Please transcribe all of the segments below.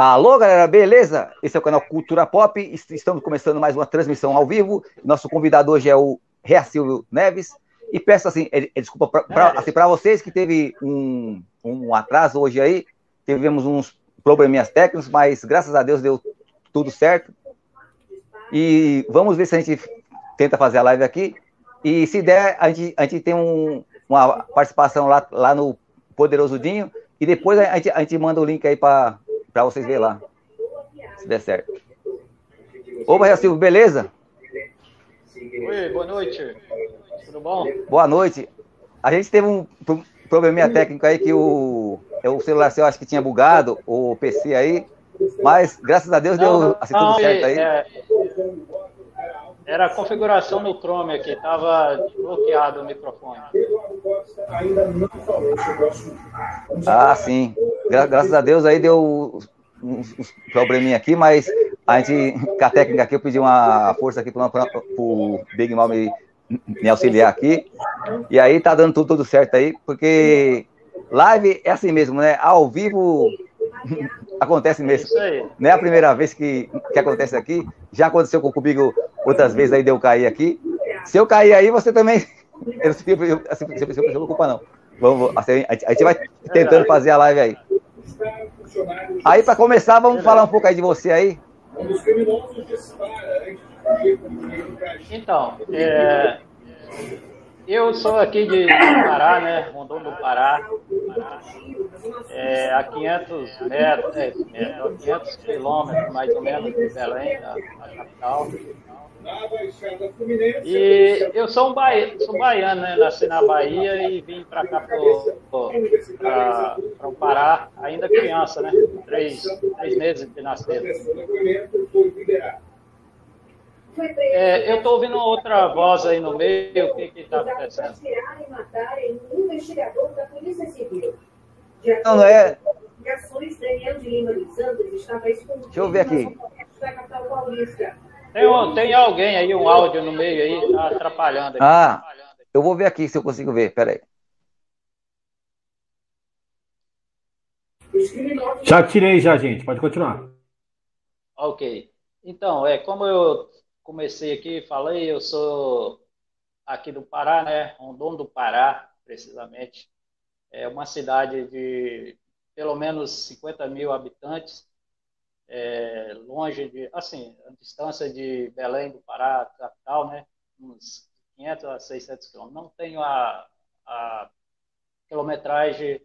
Alô, galera, beleza? Esse é o canal Cultura Pop. Estamos começando mais uma transmissão ao vivo. Nosso convidado hoje é o Rea Silvio Neves. E peço assim, é, é, desculpa para assim, vocês que teve um, um atraso hoje aí. Tivemos uns probleminhas técnicos, mas graças a Deus deu tudo certo. E vamos ver se a gente tenta fazer a live aqui. E se der, a gente, a gente tem um, uma participação lá, lá no Poderoso Dinho. E depois a gente, a gente manda o link aí para para vocês verem lá. Se der certo. Opa, Silvio, beleza? Oi, boa noite. Tudo bom? Boa noite. A gente teve um probleminha técnico aí que o, é o celular seu acho que tinha bugado, o PC aí, mas graças a Deus não, deu assim, não, tudo certo aí. É, era a configuração no Chrome aqui, estava bloqueado o microfone. Ah, sim. Gra graças a Deus aí deu uns, uns probleminha aqui, mas a gente, com a técnica aqui, eu pedi uma força aqui para o Big Mal me, me auxiliar aqui. E aí tá dando tudo, tudo certo aí, porque live é assim mesmo, né? Ao vivo acontece mesmo. Não é a primeira vez que, que acontece aqui. Já aconteceu comigo outras vezes aí de eu cair aqui. Se eu cair aí, você também. Eu não assim, se eu culpa, não. Vamos, assim, a gente vai tentando fazer a live aí. Aí, para começar, vamos falar um pouco aí de você aí. Então, é, eu sou aqui de Pará, né? Rondon do Pará. É, a 500 metros, é, é, 500 quilômetros mais ou menos de Belém, da, da capital. E eu sou um baiano, sou baiano, né? Nasci na Bahia e vim para cá para o Pará, ainda criança, né? Três, três meses de nascido. É, eu estou ouvindo outra voz aí no meio, o que está acontecendo? Não, não é. Deixa eu ver aqui. Tem, tem alguém aí, um áudio no meio aí, tá atrapalhando. Aqui. Ah, eu vou ver aqui se eu consigo ver, peraí. Já tirei já, gente, pode continuar. Ok. Então, é como eu comecei aqui, falei, eu sou aqui do Pará, né? Rondon do Pará, precisamente. É uma cidade de pelo menos 50 mil habitantes é, longe de, assim, a distância de Belém do Pará, capital, né, uns 500 a 600 quilômetros. Não tenho a, a quilometragem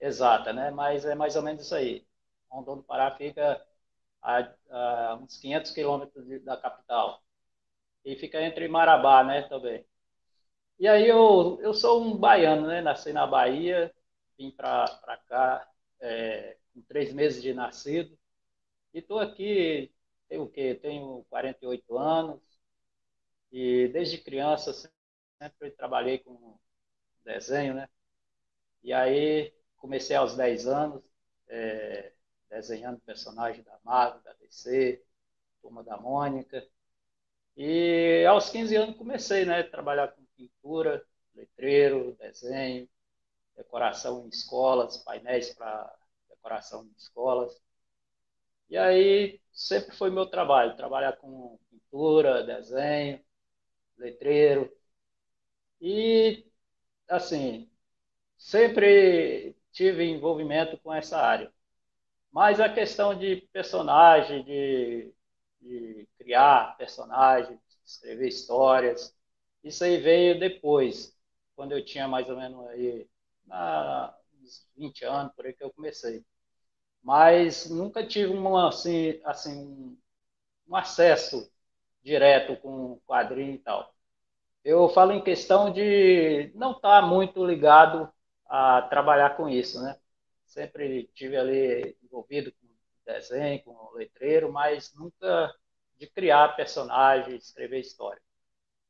exata, né, mas é mais ou menos isso aí. Rondon do Pará fica a, a uns 500 quilômetros da capital. E fica entre Marabá, né, também. E aí eu, eu sou um baiano, né, nasci na Bahia, vim para cá é, com três meses de nascido, e estou aqui, tenho o quê? Tenho 48 anos e desde criança sempre trabalhei com desenho, né? E aí comecei aos 10 anos é, desenhando personagens da Marvel, da DC, Turma da Mônica. E aos 15 anos comecei, né, a trabalhar com pintura, letreiro, desenho, decoração em escolas, painéis para decoração em escolas. E aí sempre foi meu trabalho, trabalhar com pintura, desenho, letreiro. E assim, sempre tive envolvimento com essa área. Mas a questão de personagem, de, de criar personagens, escrever histórias, isso aí veio depois, quando eu tinha mais ou menos aí, na, uns 20 anos, por aí que eu comecei mas nunca tive uma, assim, assim, um acesso direto com quadrinho e tal. Eu falo em questão de não estar tá muito ligado a trabalhar com isso, né? Sempre tive ali envolvido com desenho, com letreiro, mas nunca de criar personagem, escrever história.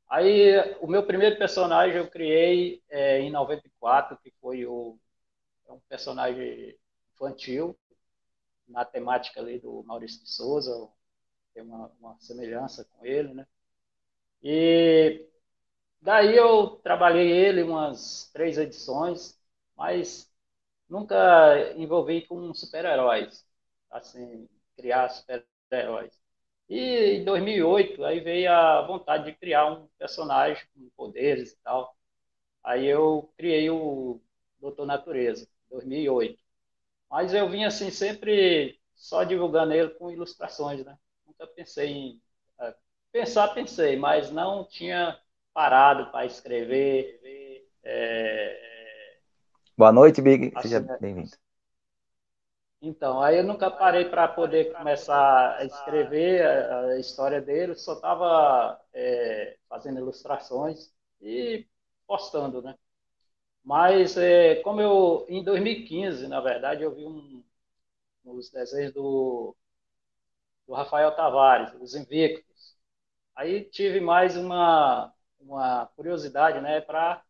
Aí, o meu primeiro personagem eu criei é, em 94, que foi o, é um personagem infantil, na temática ali do Maurício de Souza, tem uma, uma semelhança com ele, né? E daí eu trabalhei ele umas três edições, mas nunca envolvi com super-heróis. assim, criar super-heróis. E em 2008, aí veio a vontade de criar um personagem com poderes e tal. Aí eu criei o Doutor Natureza, 2008. Mas eu vim assim sempre só divulgando ele com ilustrações, né? Nunca pensei em é, pensar, pensei, mas não tinha parado para escrever. É... Boa noite, Big. Assim, Seja né? bem-vindo. Então, aí eu nunca parei para poder começar a escrever a, história dele, só estava é, fazendo ilustrações e postando, né? Mas, é, como eu, em 2015, na verdade, eu vi um, os desenhos do, do Rafael Tavares, Os Invictos. Aí tive mais uma, uma curiosidade, né, para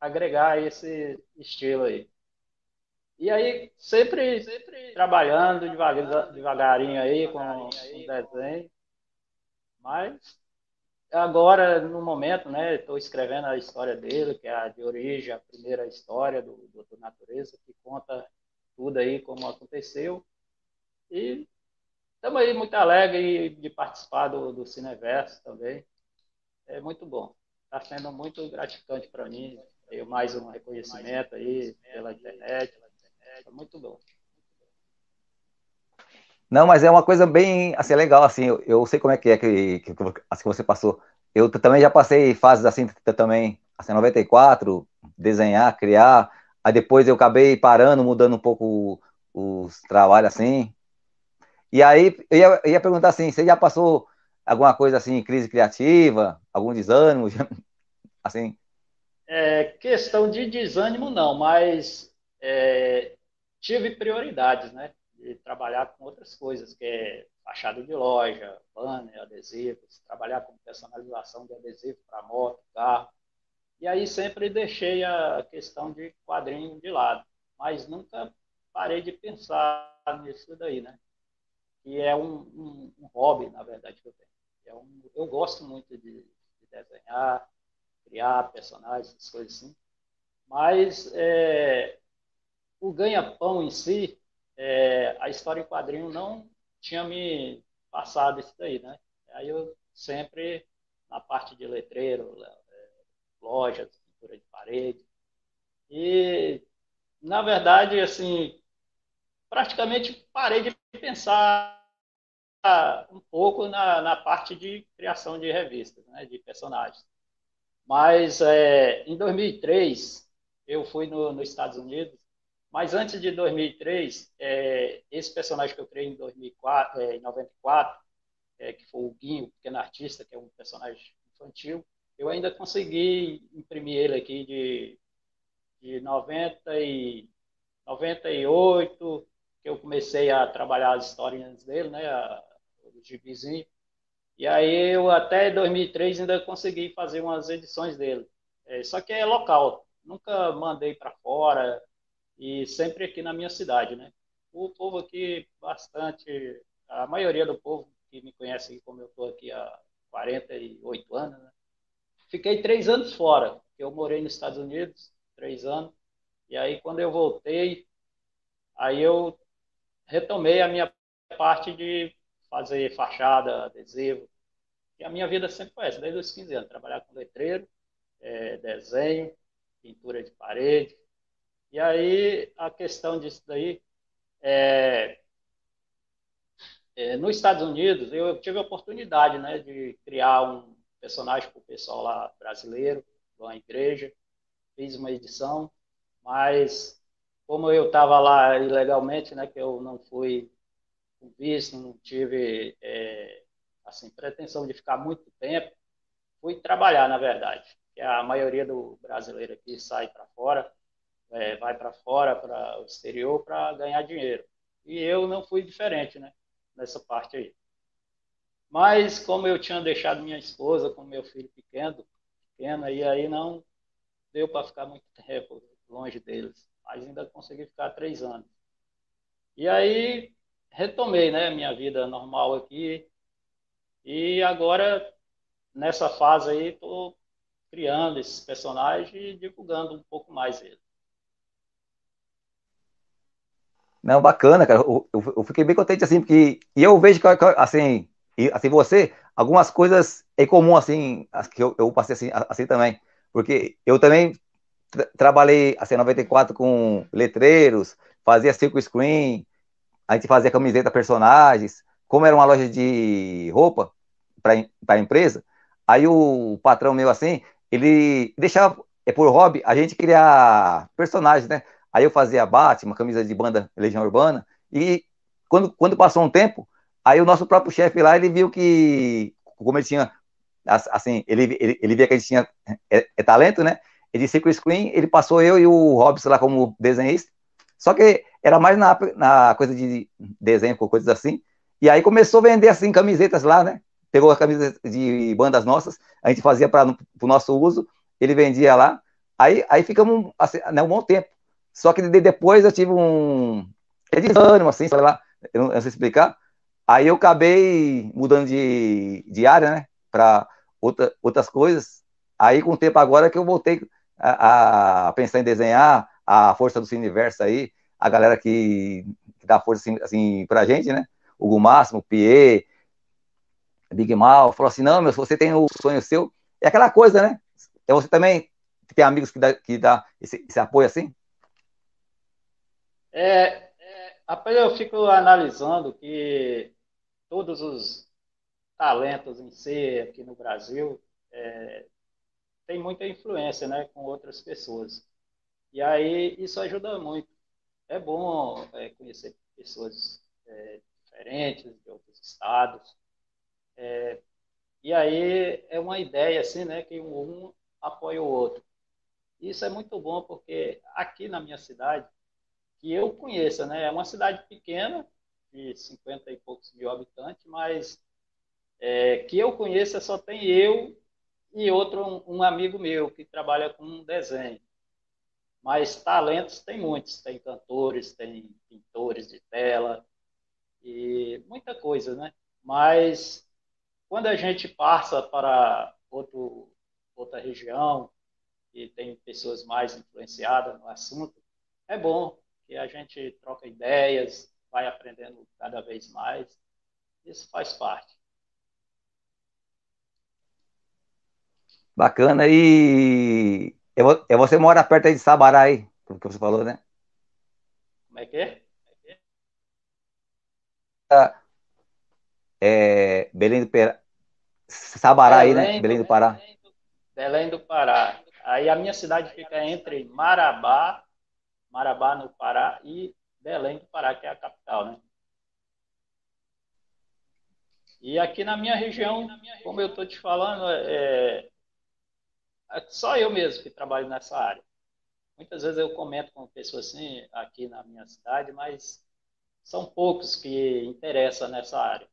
agregar esse estilo aí. E aí, sempre, sempre trabalhando devagar, devagarinho aí com o desenho. Mas agora, no momento, né, estou escrevendo a história dele, que é a de origem, a primeira história do Doutor Natureza, que conta tudo aí como aconteceu. E estamos aí muito alegres de participar do, do Cineverso também. É muito bom. Está sendo muito gratificante para mim. Tenho mais um reconhecimento aí pela internet. É muito bom. Não, mas é uma coisa bem, assim, legal, assim, eu, eu sei como é que é que, que, assim, que você passou. Eu também já passei fases assim, também, assim, 94, desenhar, criar, aí depois eu acabei parando, mudando um pouco os trabalhos, assim. E aí, eu ia, eu ia perguntar assim, você já passou alguma coisa assim, crise criativa, algum desânimo, assim? É, questão de desânimo não, mas é, tive prioridades, né? De trabalhar com outras coisas, que é fachada de loja, banner, adesivos, trabalhar com personalização de adesivo para moto, carro. E aí sempre deixei a questão de quadrinho de lado, mas nunca parei de pensar nisso daí, né? Que é um, um, um hobby, na verdade, que eu tenho. É um, eu gosto muito de, de desenhar, criar personagens, essas coisas assim. Mas é, o ganha-pão em si, é, a história em quadrinho não tinha me passado isso daí, né? Aí eu sempre, na parte de letreiro, é, lojas, pintura de parede. E, na verdade, assim, praticamente parei de pensar um pouco na, na parte de criação de revistas, né, de personagens. Mas é, em 2003, eu fui no, nos Estados Unidos mas antes de 2003, é, esse personagem que eu criei em, 2004, é, em 94, é, que foi o Guinho, o pequeno artista, que é um personagem infantil, eu ainda consegui imprimir ele aqui de, de 90 e, 98, que eu comecei a trabalhar as historinhas dele, né, o gibizinho. E aí eu até 2003 ainda consegui fazer umas edições dele. É, só que é local, nunca mandei para fora, e sempre aqui na minha cidade, né? O povo aqui, bastante, a maioria do povo que me conhece como eu estou aqui há 48 anos, né? Fiquei três anos fora, eu morei nos Estados Unidos, três anos, e aí quando eu voltei, aí eu retomei a minha parte de fazer fachada, adesivo, e a minha vida sempre foi essa, desde os 15 anos, trabalhar com letreiro, é, desenho, pintura de parede, e aí a questão disso daí é, é, nos Estados Unidos eu tive a oportunidade né, de criar um personagem para o pessoal lá brasileiro, lá na igreja, fiz uma edição, mas como eu estava lá ilegalmente, né, que eu não fui com visto, não tive é, assim pretensão de ficar muito tempo, fui trabalhar na verdade, que a maioria do brasileiro aqui sai para fora é, vai para fora, para o exterior, para ganhar dinheiro. E eu não fui diferente, né? Nessa parte aí. Mas como eu tinha deixado minha esposa com meu filho pequeno, pequeno e aí não deu para ficar muito tempo longe deles. Mas ainda consegui ficar três anos. E aí retomei, né, minha vida normal aqui. E agora nessa fase aí estou criando esses personagens e divulgando um pouco mais eles. Não, bacana, cara. Eu, eu, eu, fiquei bem contente, assim, porque. E eu vejo que, assim, e, assim, você, algumas coisas é comum, assim, que eu, eu passei assim, assim também. Porque eu também tra trabalhei, assim, em 94 com letreiros, fazia circo screen, a gente fazia camiseta personagens. Como era uma loja de roupa para a empresa, aí o patrão meu, assim, ele deixava, é por hobby, a gente criar personagens, né? Aí eu fazia Batman, camisa de banda Legião Urbana, e quando, quando passou um tempo, aí o nosso próprio chefe lá, ele viu que, como ele tinha, assim, ele, ele, ele via que a gente tinha é, é talento, né? Ele disse que o screen, ele passou eu e o Robson lá como desenhista, só que era mais na, na coisa de desenho, coisas assim, e aí começou a vender, assim, camisetas lá, né? Pegou as camisetas de bandas nossas, a gente fazia para o nosso uso, ele vendia lá, aí, aí ficamos assim, né, um bom tempo. Só que depois eu tive um é desânimo, assim, sei lá, eu não, eu não sei explicar. Aí eu acabei mudando de, de área, né, para outra, outras coisas. Aí com o tempo agora que eu voltei a, a pensar em desenhar a força do universo aí, a galera que, que dá força assim, assim pra gente, né? Hugo Máximo, Pierre, Big Mal, falou assim: não, meu, se você tem o sonho seu, é aquela coisa, né? É você também tem amigos que dá, que dá esse, esse apoio assim? É, é, eu fico analisando que todos os talentos em si aqui no Brasil é, tem muita influência né, com outras pessoas. E aí isso ajuda muito. É bom é, conhecer pessoas é, diferentes de outros estados. É, e aí é uma ideia assim, né, que um apoia o outro. Isso é muito bom porque aqui na minha cidade que eu conheça, né? É uma cidade pequena, de 50 e poucos mil habitantes, mas é, que eu conheça só tem eu e outro, um, um amigo meu que trabalha com desenho. Mas talentos tem muitos, tem cantores, tem pintores de tela e muita coisa, né? Mas quando a gente passa para outro, outra região e tem pessoas mais influenciadas no assunto, é bom, que a gente troca ideias, vai aprendendo cada vez mais. Isso faz parte. Bacana. E é você mora perto de Sabará aí, como que você falou, né? Como é que é? Ah, é, Belém do Pará. Sabará aí, né? Belém do Pará. Belém do Pará. Aí a minha cidade fica entre Marabá Marabá, no Pará, e Belém do Pará, que é a capital, né? E aqui na minha região, como eu estou te falando, é, é só eu mesmo que trabalho nessa área. Muitas vezes eu comento com pessoas assim, aqui na minha cidade, mas são poucos que interessam nessa área.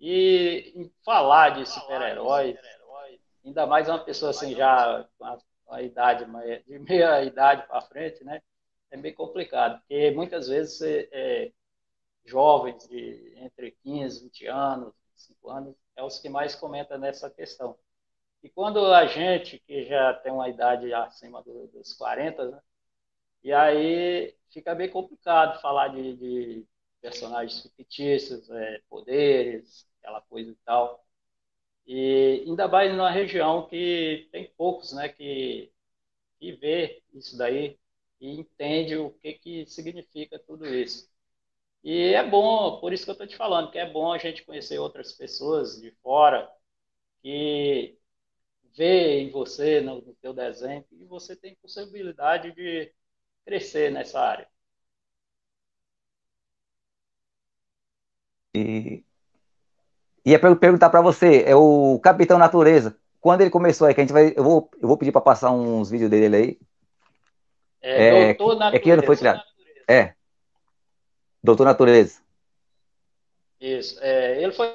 E falar de super-heróis, ainda mais uma pessoa assim já com a a idade, de meia idade para frente, né? É bem complicado, porque muitas vezes é, jovens de entre 15, 20 anos, 25 anos, é os que mais comentam nessa questão. E quando a gente, que já tem uma idade acima dos 40, né? E aí fica bem complicado falar de, de personagens fictícios, é, poderes, aquela coisa e tal. E ainda mais numa região que tem poucos, né, que, que vê isso daí e entende o que, que significa tudo isso. E é bom, por isso que eu estou te falando, que é bom a gente conhecer outras pessoas de fora que vê em você, no, no teu desenho, e você tem possibilidade de crescer nessa área. E Ia perguntar para você, é o Capitão Natureza. Quando ele começou aí, que a gente vai. Eu vou, eu vou pedir para passar uns vídeos dele aí. É, é Doutor Natureza. É que ano foi criado? É. Doutor Natureza. Isso. É, ele foi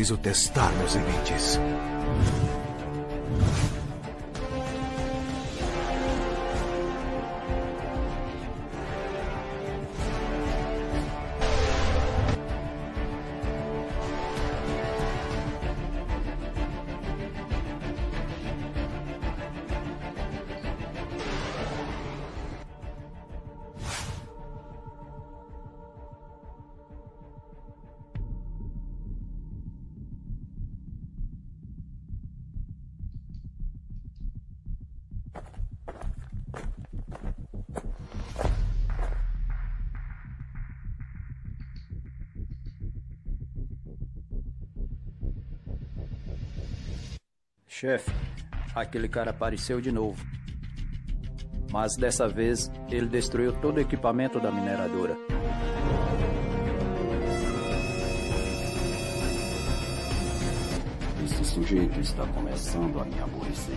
Preciso testar meus limites. Chefe, aquele cara apareceu de novo. Mas dessa vez ele destruiu todo o equipamento da mineradora. Esse sujeito está começando a me aborrecer.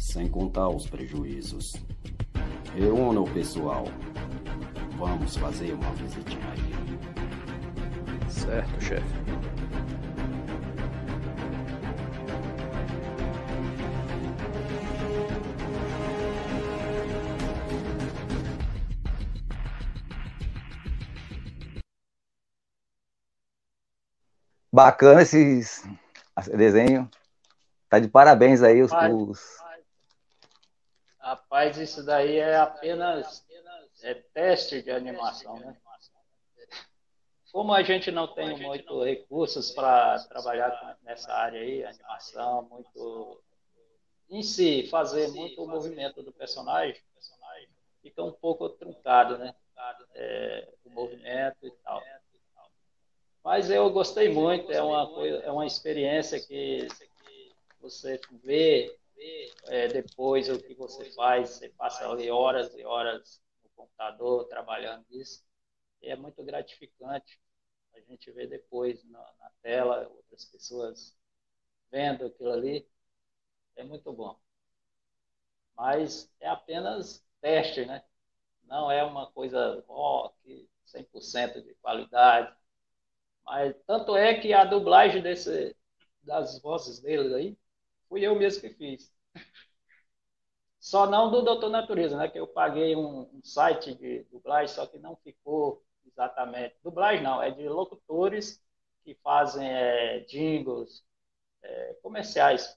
Sem contar os prejuízos. Reúna o pessoal. Vamos fazer uma visitinha a ele. Certo, chefe. Bacana esses desenho. Tá de parabéns aí os, Rapaz, os... rapaz, isso daí é apenas é teste de animação, né? Como a gente não tem muito recursos para trabalhar nessa área aí, animação, muito em si, fazer muito o movimento do personagem, fica um pouco truncado, né? É, o movimento e tal. Mas eu gostei muito, é uma coisa, é uma experiência que você vê é, depois o que você faz, você passa ali horas e horas no computador trabalhando nisso, e é muito gratificante a gente ver depois na, na tela outras pessoas vendo aquilo ali, é muito bom. Mas é apenas teste, né? Não é uma coisa, ó, que 100% de qualidade. Mas tanto é que a dublagem desse, das vozes dele aí, fui eu mesmo que fiz. Só não do Doutor Natureza, né? Que eu paguei um, um site de dublagem, só que não ficou exatamente. Dublagem não, é de locutores que fazem é, jingles é, comerciais,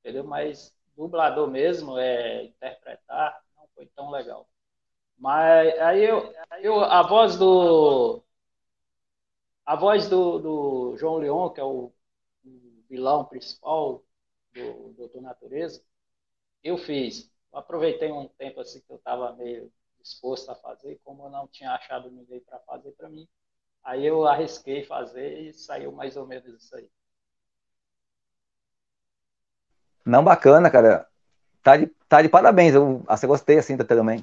entendeu? Mas dublador mesmo, é interpretar, não foi tão legal. Mas aí eu, eu a voz do a voz do, do João Leon, que é o, o vilão principal do Doutor Natureza, eu fiz. Eu aproveitei um tempo assim que eu estava meio disposto a fazer, como eu não tinha achado ninguém para fazer para mim, aí eu arrisquei fazer e saiu mais ou menos isso aí. Não, bacana, cara. Tá de, tá de parabéns. Eu assim, gostei assim também.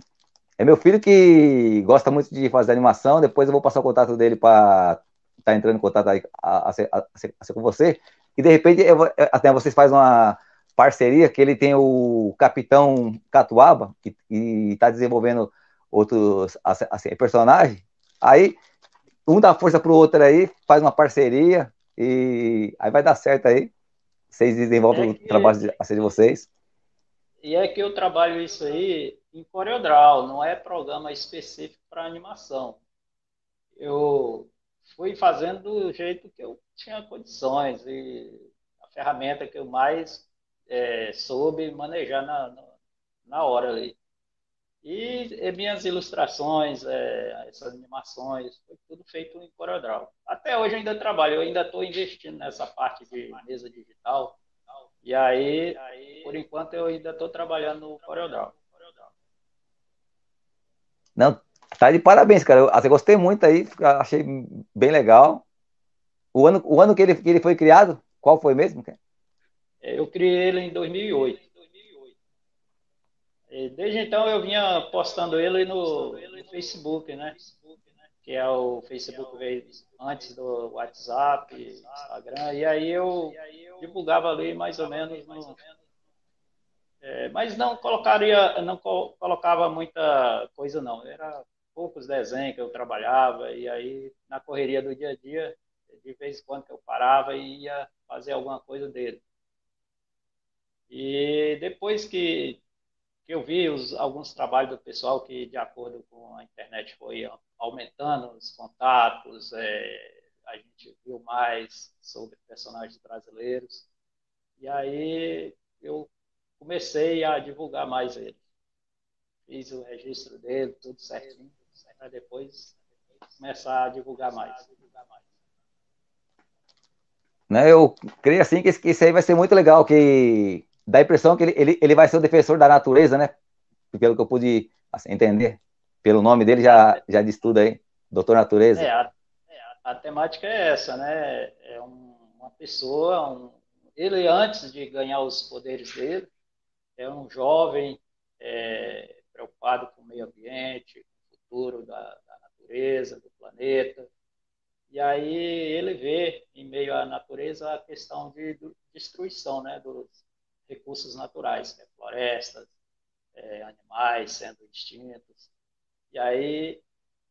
É meu filho que gosta muito de fazer animação. Depois eu vou passar o contato dele para estar tá entrando em contato aí, a, a, a, com você. E de repente eu, até vocês fazem uma parceria que ele tem o Capitão Catuaba e está desenvolvendo outros assim, personagens. Aí um dá força pro outro aí, faz uma parceria e aí vai dar certo aí. Vocês desenvolvem é que, o trabalho de, assim, de vocês. E é que eu trabalho isso aí em CorelDRAW, não é programa específico para animação. Eu fui fazendo do jeito que eu tinha condições e a ferramenta que eu mais é, soube manejar na, na hora ali. E, e minhas ilustrações, é, essas animações, foi tudo feito em CorelDRAW. Até hoje ainda trabalho, eu ainda estou investindo nessa parte de mesa digital. E aí, por enquanto, eu ainda estou trabalhando no CorelDRAW. Não, tá de parabéns, cara. Eu, eu gostei muito aí, achei bem legal. O ano, o ano que, ele, que ele foi criado, qual foi mesmo? Eu criei ele em 2008. E desde então eu vinha postando ele no, no Facebook, né? Que é o Facebook veio antes do WhatsApp, Instagram, e aí eu divulgava ali mais ou menos no, é, mas não colocaria, não colocava muita coisa não. Era poucos desenhos que eu trabalhava e aí na correria do dia a dia De vez em quando que eu parava e ia fazer alguma coisa dele. E depois que, que eu vi os, alguns trabalhos do pessoal que, de acordo com a internet, foi aumentando os contatos, é, a gente viu mais sobre personagens brasileiros. E aí eu comecei a divulgar mais ele. Fiz o registro dele, tudo certinho, para depois começar a divulgar mais. Né, eu creio assim que isso aí vai ser muito legal, que dá a impressão que ele, ele, ele vai ser o defensor da natureza, né? Pelo que eu pude assim, entender. Pelo nome dele já, já diz tudo aí. Doutor Natureza. É, a, a temática é essa, né? É um, uma pessoa, um, ele antes de ganhar os poderes dele, é um jovem é, preocupado com o meio ambiente, futuro da, da natureza, do planeta. E aí ele vê, em meio à natureza, a questão de, de destruição né, dos, recursos naturais, né? florestas, é, animais sendo extintos. E aí,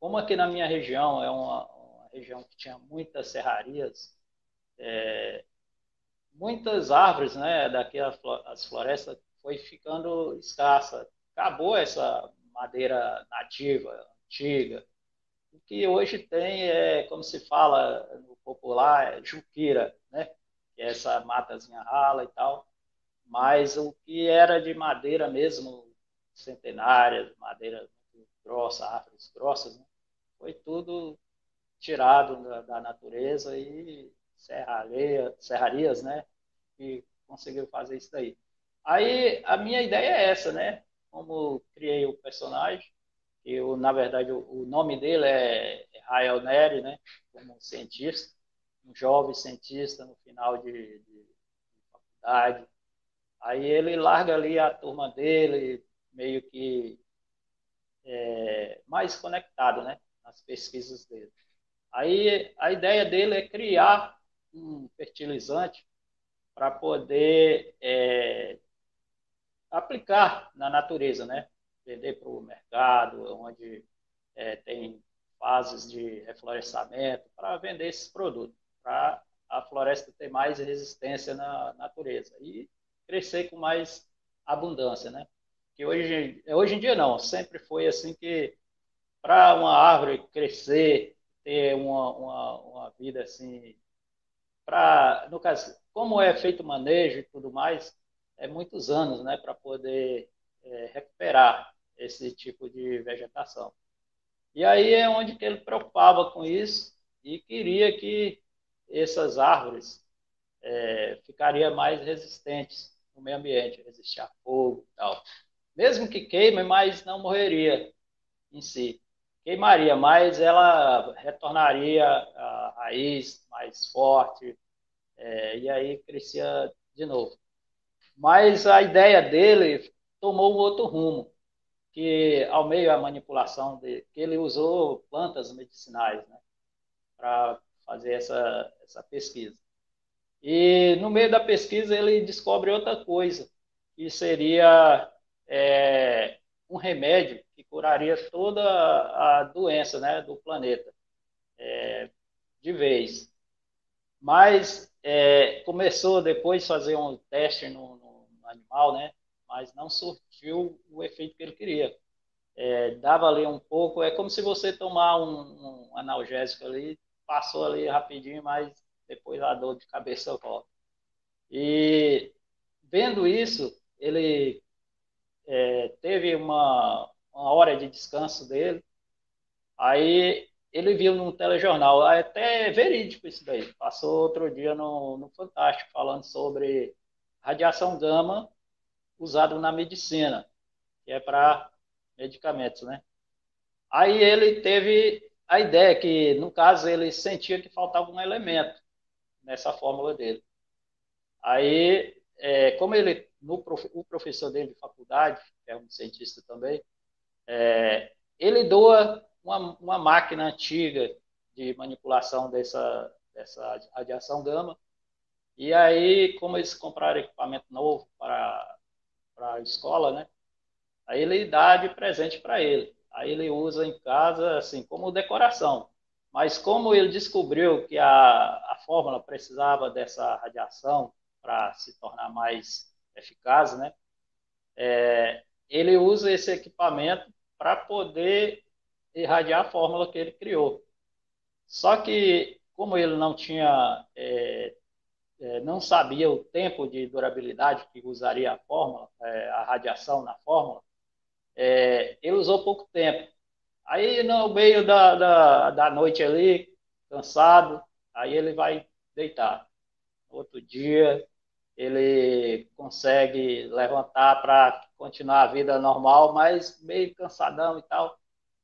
como aqui na minha região é uma, uma região que tinha muitas serrarias, é, muitas árvores, né, daqui as florestas foi ficando escassa. Acabou essa madeira nativa, antiga. O que hoje tem é, como se fala no popular, é juquira, né? Que é essa matazinha rala e tal mas o que era de madeira mesmo, centenária, madeira grossa, árvores grossas, né? foi tudo tirado da, da natureza e serraria, serrarias, né? E conseguiu fazer isso daí. Aí a minha ideia é essa, né? Como criei o personagem, eu na verdade o, nome dele é Rael Neri, né? Como cientista, um jovem cientista no final de, de, de faculdade, Aí ele larga ali a turma dele, meio que é, mais conectado, né? Nas pesquisas dele. Aí a ideia dele é criar um fertilizante para poder é, aplicar na natureza, né? Vender para o mercado, onde é, tem fases de reflorestamento, para vender esses produtos, para a floresta ter mais resistência na natureza. E crescer com mais abundância, né? Que hoje, hoje em dia não, sempre foi assim que para uma árvore crescer, ter uma, uma, uma vida assim, para, no caso, como é feito o manejo e tudo mais, é muitos anos, né, para poder é, recuperar esse tipo de vegetação. E aí é onde que ele preocupava com isso e queria que essas árvores é, ficariam mais resistentes no meio ambiente, resistir a fogo e tal. Mesmo que queime, mas não morreria em si. Queimaria, mas ela retornaria a raiz mais forte, é, e aí crescia de novo. Mas a ideia dele tomou um outro rumo, que ao meio da manipulação dele, que ele usou plantas medicinais, né, para fazer essa, essa pesquisa. E no meio da pesquisa ele descobre outra coisa, que seria é, um remédio que curaria toda a doença né, do planeta, é, de vez. Mas é, começou depois a fazer um teste no, animal, né, mas não surtiu o efeito que ele queria. É, dava ali um pouco, é como se você tomar um, um analgésico ali, passou ali rapidinho, mas depois a dor de cabeça volta. E vendo isso, ele é, teve uma, uma hora de descanso dele, aí ele viu num telejornal, até é verídico isso daí, passou outro dia no, no Fantástico, falando sobre radiação gama usada na medicina, que é para medicamentos, né? Aí ele teve a ideia que, no caso, ele sentia que faltava um elemento nessa fórmula dele. Aí, é, como ele, no, o professor dele de faculdade, que é um cientista também, é, ele doa uma, uma máquina antiga de manipulação dessa, dessa radiação gama. E aí, como eles compraram equipamento novo para, a escola, né? Aí ele dá de presente para ele. Aí ele usa em casa, assim, como decoração Mas como ele descobriu que a, a fórmula precisava dessa radiação para se tornar mais eficaz, né? É, ele usa esse equipamento para poder irradiar a fórmula que ele criou. Só que, como ele não tinha, é, é, não sabia o tempo de durabilidade que usaria a fórmula, é, a radiação na fórmula, é, ele usou pouco tempo. Aí, no meio da, da, da noite ali, cansado, aí ele vai deitar. Outro dia, ele consegue levantar para continuar a vida normal, mas meio cansadão e tal.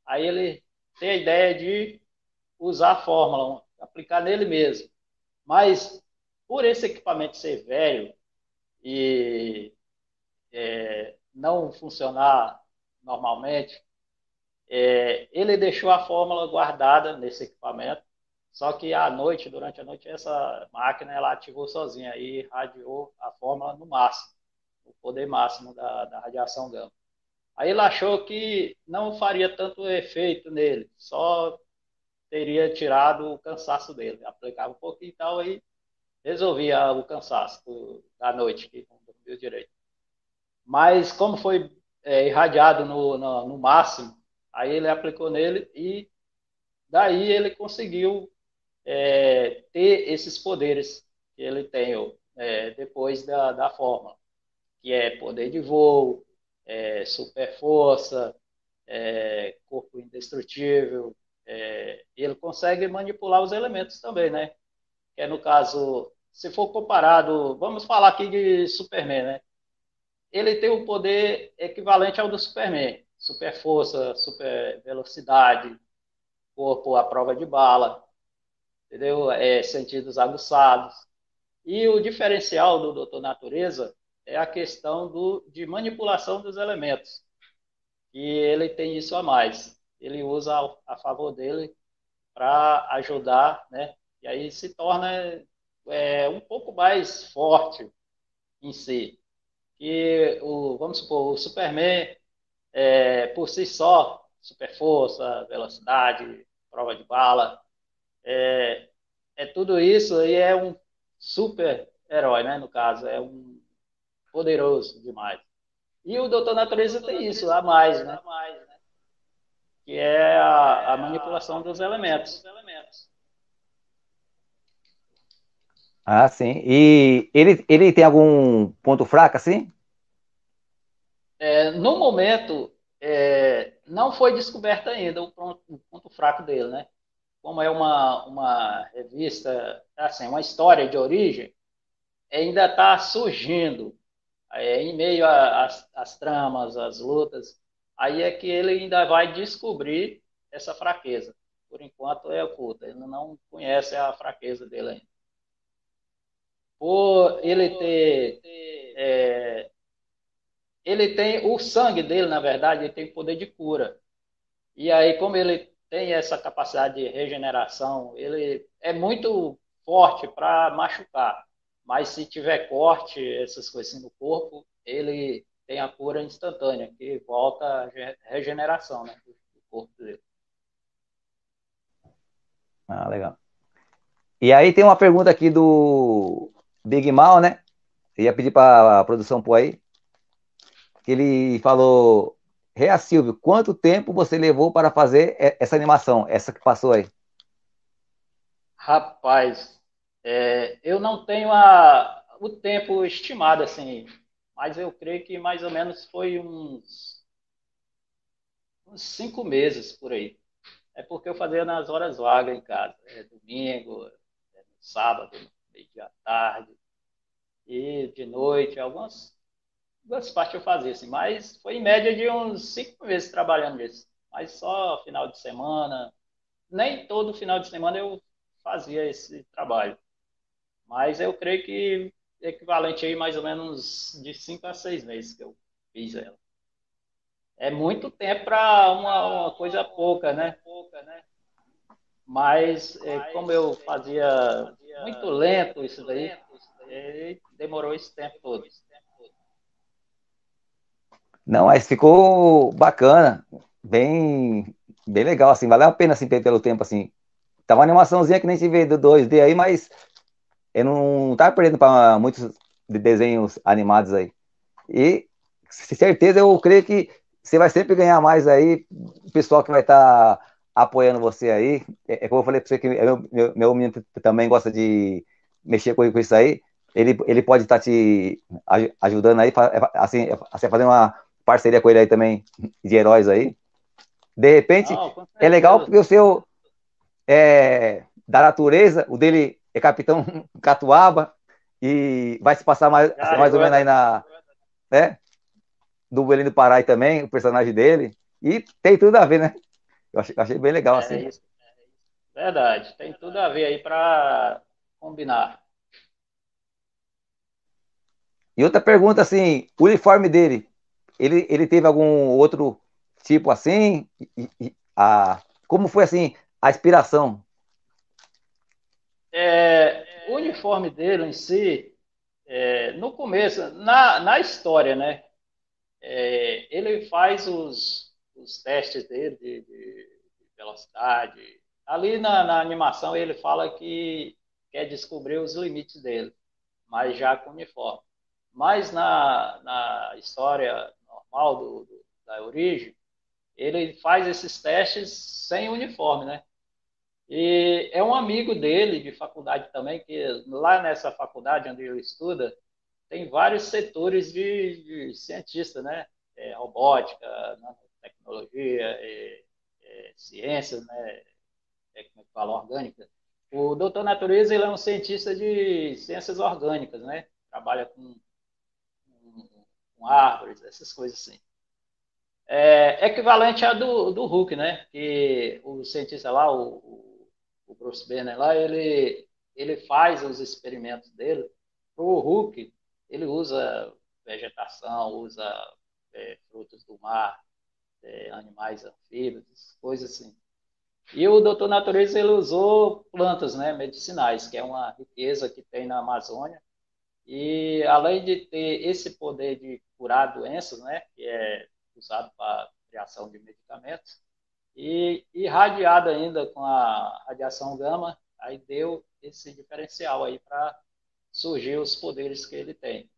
Aí ele tem a ideia de usar a fórmula, aplicar nele mesmo. Mas, por esse equipamento ser velho e é, não funcionar normalmente, é, ele deixou a fórmula guardada nesse equipamento, só que à noite, durante a noite, essa máquina ela ativou sozinha e radiou a fórmula no máximo, o poder máximo da, da radiação gama. Aí ele achou que não faria tanto efeito nele, só teria tirado o cansaço dele. Aplicava um pouquinho e tal, aí resolvia o cansaço da noite, que não dormiu direito. Mas como foi é, irradiado no, no, no, máximo, aí ele aplicou nele e daí ele conseguiu é, ter esses poderes que ele tem é, depois da, da fórmula, que é poder de voo, é, super força, é, corpo indestrutível, é, ele consegue manipular os elementos também, né? Que é no caso, se for comparado, vamos falar aqui de Superman, né? Ele tem o um poder equivalente ao do Superman, super força, super velocidade, corpo à prova de bala, entendeu? É, sentidos aguçados. E o diferencial do Doutor Natureza é a questão do, de manipulação dos elementos. E ele tem isso a mais. Ele usa a favor dele para ajudar, né? E aí se torna é, um pouco mais forte em si. Que o, vamos supor, o Superman, é, por si só, super força, velocidade, prova de bala, é, é tudo isso e é um super herói, né? No caso, é um poderoso demais. E o Doutor Natureza tem isso, a mais, né? Que é a, a manipulação dos elementos. Ah, sim. E ele, ele tem algum ponto fraco, assim? É, no momento, é, não foi descoberto ainda o ponto, o ponto, fraco dele, né? Como é uma, uma revista, assim, uma história de origem, ainda está surgindo é, em meio às tramas, às lutas, aí é que ele ainda vai descobrir essa fraqueza. Por enquanto é oculta, ele não conhece a fraqueza dele ainda. Por ele ter. É, ele tem. O sangue dele, na verdade, ele tem poder de cura. E aí, como ele tem essa capacidade de regeneração, ele é muito forte para machucar. Mas se tiver corte, essas coisas no corpo, ele tem a cura instantânea, que volta a regeneração né, do corpo dele. Ah, legal. E aí tem uma pergunta aqui do Big Mal, né? Eu ia pedir para a produção pôr aí. Ele falou: Rea Silvio, quanto tempo você levou para fazer essa animação, essa que passou aí? Rapaz, é, eu não tenho a, o tempo estimado, assim, mas eu creio que mais ou menos foi uns, uns cinco meses por aí. É porque eu fazia nas horas vagas em casa, é, domingo, é, sábado, meio-dia à tarde, e de noite, algumas, algumas partes eu fazia, assim, mas foi em média de uns cinco meses trabalhando nisso. Mas só final de semana, nem todo final de semana eu fazia esse trabalho. Mas eu creio que equivalente aí mais ou menos de 5 a 6 meses que eu fiz ela. É muito tempo para uma, uma, coisa pouca, né? Mas, é, como eu fazia muito lento isso daí, demorou esse tempo todo. Não, mas ficou bacana, bem, bem legal, assim, valeu a pena, assim, pelo tempo, assim, Tá uma animaçãozinha que nem se vê do 2D aí, mas eu não tava perdendo para muitos de desenhos animados aí. E certeza eu creio que você vai sempre ganhar mais aí, pessoal que vai estar tá apoiando você aí. É, é, como eu falei para você que meu, meu, meu menino também gosta de mexer com, com isso aí. Ele, ele pode estar tá te ajudando aí, assim, assim, fazendo uma parceria com ele aí também, de heróis aí. De repente, Não, é legal porque o seu é da natureza, o dele é Capitão Catuaba, e vai se passar mais, ah, mais ou menos aí na. Né? Do Belém do Pará também, o personagem dele. E tem tudo a ver, né? Eu achei, achei bem legal, é assim. Isso, é Verdade, tem tudo a ver aí para combinar. E outra pergunta, assim, o uniforme dele, ele, ele teve algum outro tipo assim? E, e, a, como foi, assim, a inspiração? É, o uniforme dele em si, é, no começo, na, na história, né? É, ele faz os, os testes dele de, de velocidade. Ali na, na, animação ele fala que quer descobrir os limites dele, mas já com uniforme. Mas na, na história normal do, do, da origem, ele faz esses testes sem uniforme, né? E é um amigo dele de faculdade também, que lá nessa faculdade onde ele estuda, tem vários setores de, de cientista, né? É, robótica, tecnologia, é, é, ciências, né? É, como é que fala? Orgânica. O doutor Natureza ele é um cientista de ciências orgânicas, né? Trabalha com, com, com árvores, essas coisas assim. É equivalente a do, do Hulk, né? Que o cientista lá, o, o Bruce Banner lá, ele, ele faz os experimentos dele. O Hulk, ele usa vegetação, usa é, frutos do mar, é, animais anfíbios, coisas assim. E o Doutor Natureza ele usou plantas né, medicinais, que é uma riqueza que tem na Amazônia. E além de ter esse poder de curar doenças, né, que é usado para criação de medicamentos, e irradiado ainda com a radiação gama, aí deu esse diferencial aí para surgir os poderes que ele tem.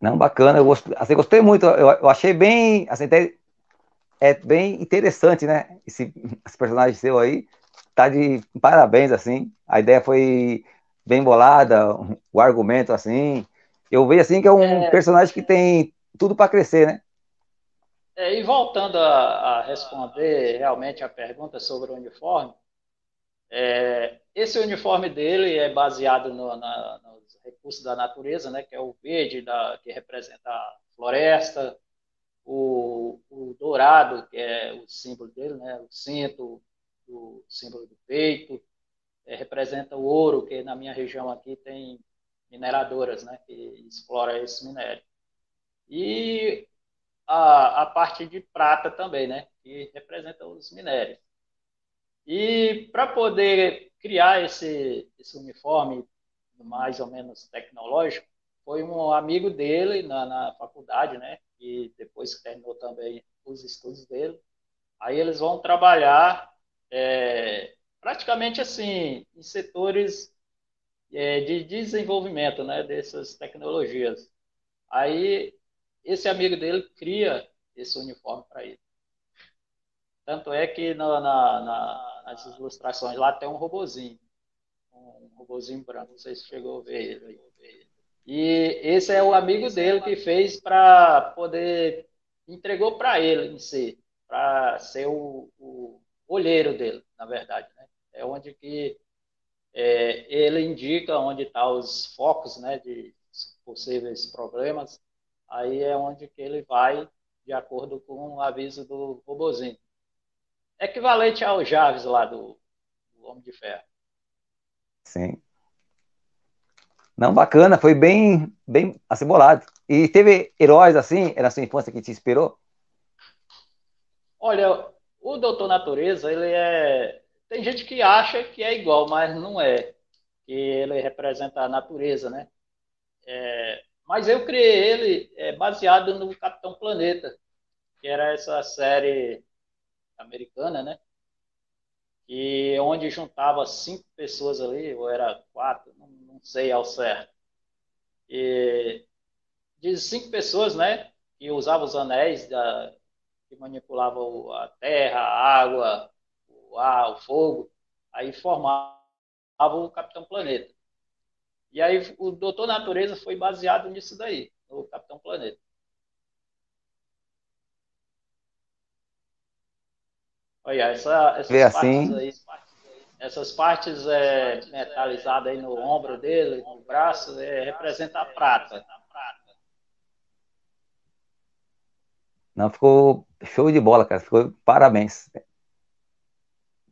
Não, bacana, eu gostei, assim, gostei muito, eu, eu achei bem, assim, é bem interessante, né, esse, esse personagem seu aí, tá de parabéns, assim, a ideia foi bem bolada, o argumento, assim, eu vejo, assim, que é um é... personagem que tem tudo para crescer, né? É, e voltando a, a, responder realmente a pergunta sobre o uniforme, é, esse uniforme dele é baseado no, na, recursos da natureza, né, que é o verde, da, que representa a floresta, o, o, dourado, que é o símbolo dele, né, o cinto, o símbolo do peito, é, representa o ouro, que na minha região aqui tem mineradoras né, que exploram esse minério. E a, a parte de prata também, né? Que representa os minérios. E para poder criar esse, esse uniforme mais ou menos tecnológico, foi um amigo dele na, na faculdade, né? E depois que terminou também os estudos dele, aí eles vão trabalhar é, praticamente assim em setores é, de desenvolvimento, né? Dessas tecnologias. Aí esse amigo dele cria esse uniforme para ele. Tanto é que na, na, na, nas ilustrações lá tem um robozinho, um robozinho branco, não sei se chegou a ver ele. E esse é o amigo dele que fez para poder entregou para ele em si, para ser o, o, olheiro dele, na verdade, né? É onde que é, ele indica onde estão tá os focos, né, de possíveis problemas aí é onde que ele vai de acordo com o aviso do robozinho. Equivalente ao Javes lá do, do Homem de Ferro. Sim. Não, bacana, foi bem, bem acebolado. E teve heróis assim, na sua infância que te inspirou? Olha, o Doutor Natureza, ele é. Tem gente que acha que é igual, mas não é. Que ele representa a natureza, né? É... Mas eu criei ele é, baseado no Capitão Planeta, que era essa série americana, né? E onde juntava cinco pessoas ali, ou era quatro, não, não sei ao certo. E de cinco pessoas, né? Que usavam os anéis da, que manipulavam a terra, a água, o ar, o fogo, aí formavam o Capitão Planeta. E aí o Doutor Natureza foi baseado nisso daí, no Capitão Planeta. Olha, essa, essas Vê partes assim. aí, essas partes é, metalizadas aí no ombro dele, no braço, é, representa a prata. Não, ficou show de bola, cara. Ficou parabéns.